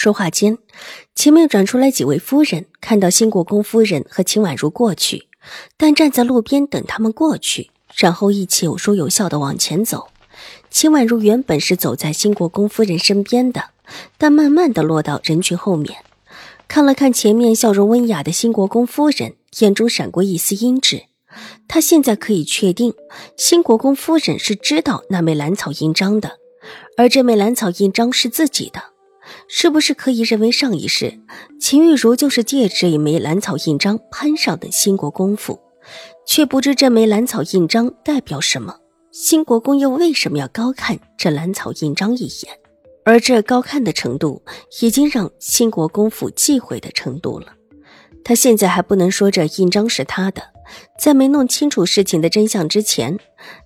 说话间，前面转出来几位夫人，看到新国公夫人和秦婉如过去，但站在路边等他们过去，然后一起有说有笑的往前走。秦婉如原本是走在新国公夫人身边的，但慢慢的落到人群后面，看了看前面笑容温雅的新国公夫人，眼中闪过一丝阴鸷。他现在可以确定，新国公夫人是知道那枚蓝草印章的，而这枚蓝草印章是自己的。是不是可以认为上一世秦玉茹就是借这一枚蓝草印章攀上的新国公府？却不知这枚蓝草印章代表什么？新国公又为什么要高看这蓝草印章一眼？而这高看的程度，已经让新国公府忌讳的程度了。他现在还不能说这印章是他的，在没弄清楚事情的真相之前，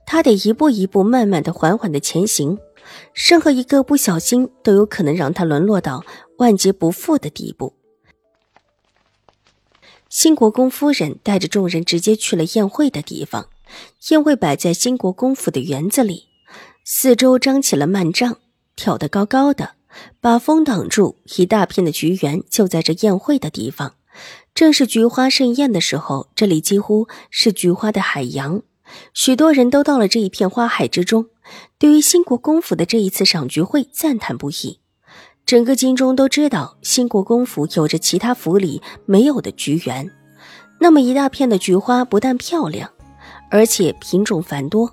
他得一步一步、慢慢的、缓缓的前行。任何一个不小心，都有可能让他沦落到万劫不复的地步。新国公夫人带着众人直接去了宴会的地方，宴会摆在新国公府的园子里，四周张起了幔帐，挑得高高的，把风挡住。一大片的菊园就在这宴会的地方，正是菊花盛宴的时候，这里几乎是菊花的海洋，许多人都到了这一片花海之中。对于新国公府的这一次赏菊会赞叹不已，整个京中都知道新国公府有着其他府里没有的菊园，那么一大片的菊花不但漂亮，而且品种繁多，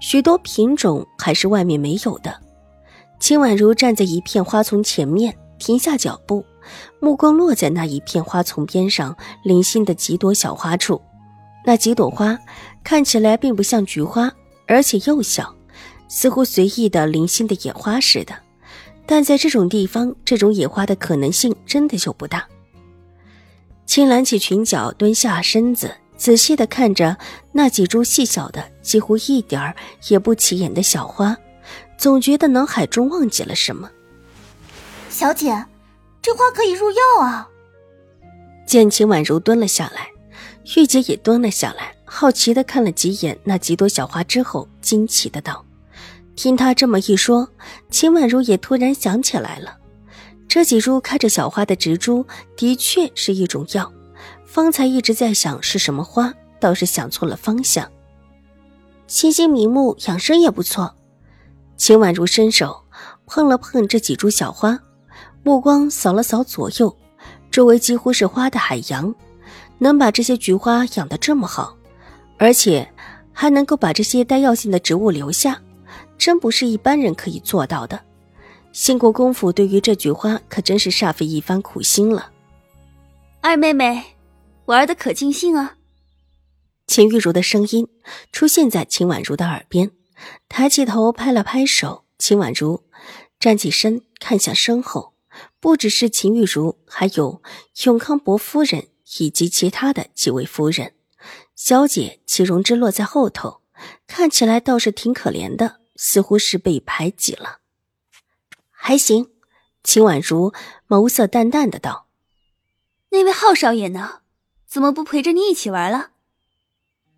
许多品种还是外面没有的。秦婉如站在一片花丛前面，停下脚步，目光落在那一片花丛边上零星的几朵小花处，那几朵花看起来并不像菊花，而且又小。似乎随意的零星的野花似的，但在这种地方，这种野花的可能性真的就不大。青揽起裙角，蹲下身子，仔细的看着那几株细小的、几乎一点儿也不起眼的小花，总觉得脑海中忘记了什么。小姐，这花可以入药啊！见秦婉如蹲了下来，玉洁也蹲了下来，好奇的看了几眼那几朵小花之后，惊奇的道。听他这么一说，秦婉如也突然想起来了，这几株开着小花的植株的确是一种药。方才一直在想是什么花，倒是想错了方向。清新明目，养生也不错。秦婉如伸手碰了碰这几株小花，目光扫了扫左右，周围几乎是花的海洋，能把这些菊花养得这么好，而且还能够把这些带药性的植物留下。真不是一般人可以做到的。兴国公府对于这菊花可真是煞费一番苦心了。二妹妹，玩的可尽兴啊！秦玉茹的声音出现在秦婉如的耳边，抬起头拍了拍手。秦婉如站起身，看向身后，不只是秦玉茹，还有永康伯夫人以及其他的几位夫人。小姐齐容之落在后头，看起来倒是挺可怜的。似乎是被排挤了，还行。秦婉如眸色淡淡的道：“那位浩少爷呢？怎么不陪着你一起玩了？”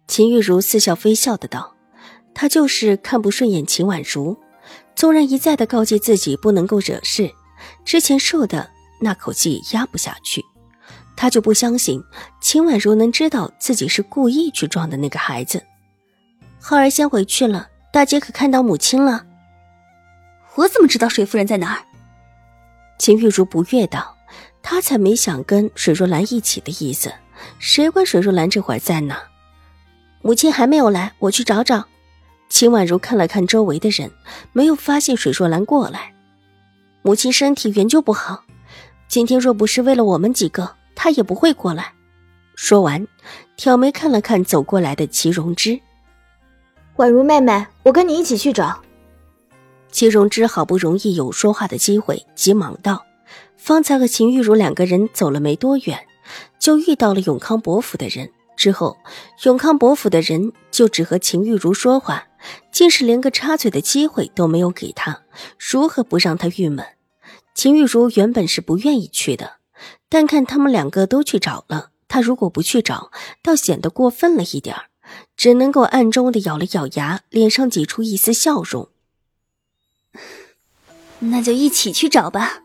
秦玉茹似笑非笑的道：“他就是看不顺眼秦婉如，纵然一再的告诫自己不能够惹事，之前受的那口气压不下去，他就不相信秦婉如能知道自己是故意去撞的那个孩子。”浩儿先回去了。大姐可看到母亲了？我怎么知道水夫人在哪儿？秦玉茹不悦道：“她才没想跟水若兰一起的意思，谁管水若兰这会儿在哪？母亲还没有来，我去找找。”秦婉如看了看周围的人，没有发现水若兰过来。母亲身体原就不好，今天若不是为了我们几个，她也不会过来。说完，挑眉看了看走过来的齐容之。婉如妹妹，我跟你一起去找。齐荣之好不容易有说话的机会，急忙道：“方才和秦玉茹两个人走了没多远，就遇到了永康伯府的人。之后，永康伯府的人就只和秦玉茹说话，竟是连个插嘴的机会都没有给他，如何不让他郁闷？秦玉茹原本是不愿意去的，但看他们两个都去找了，她如果不去找，倒显得过分了一点儿，只能够暗中的咬了咬牙，脸上挤出一丝笑容。那就一起去找吧。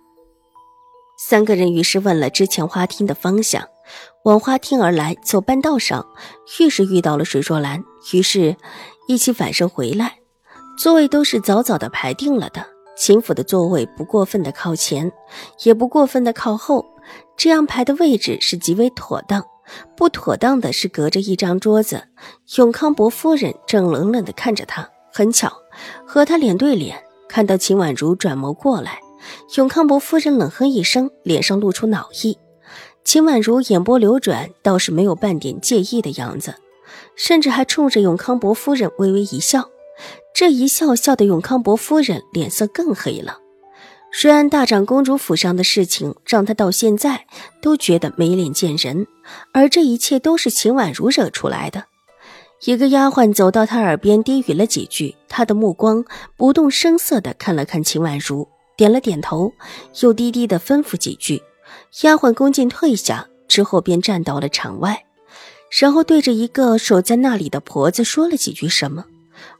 三个人于是问了之前花厅的方向。往花厅而来，走半道上，越是遇到了水若兰，于是，一起返身回来。座位都是早早的排定了的，秦府的座位不过分的靠前，也不过分的靠后，这样排的位置是极为妥当。不妥当的是隔着一张桌子，永康伯夫人正冷冷的看着他。很巧，和他脸对脸，看到秦婉如转眸过来，永康伯夫人冷哼一声，脸上露出恼意。秦婉如眼波流转，倒是没有半点介意的样子，甚至还冲着永康伯夫人微微一笑。这一笑，笑得永康伯夫人脸色更黑了。虽然大长公主府上的事情，让她到现在都觉得没脸见人，而这一切都是秦婉如惹出来的。一个丫鬟走到她耳边低语了几句，她的目光不动声色地看了看秦婉如，点了点头，又低低地吩咐几句。丫鬟恭敬退下之后，便站到了场外，然后对着一个守在那里的婆子说了几句什么。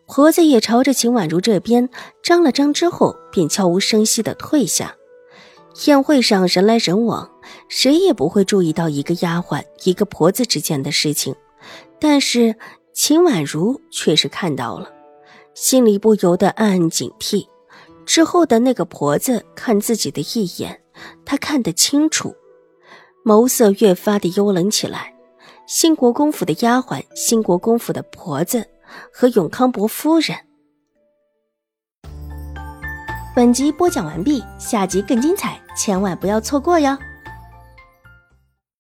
婆子也朝着秦婉如这边张了张，之后便悄无声息的退下。宴会上人来人往，谁也不会注意到一个丫鬟、一个婆子之间的事情，但是秦婉如却是看到了，心里不由得暗暗警惕。之后的那个婆子看自己的一眼。她看得清楚，眸色越发的幽冷起来。兴国公府的丫鬟、兴国公府的婆子和永康伯夫人。本集播讲完毕，下集更精彩，千万不要错过哟。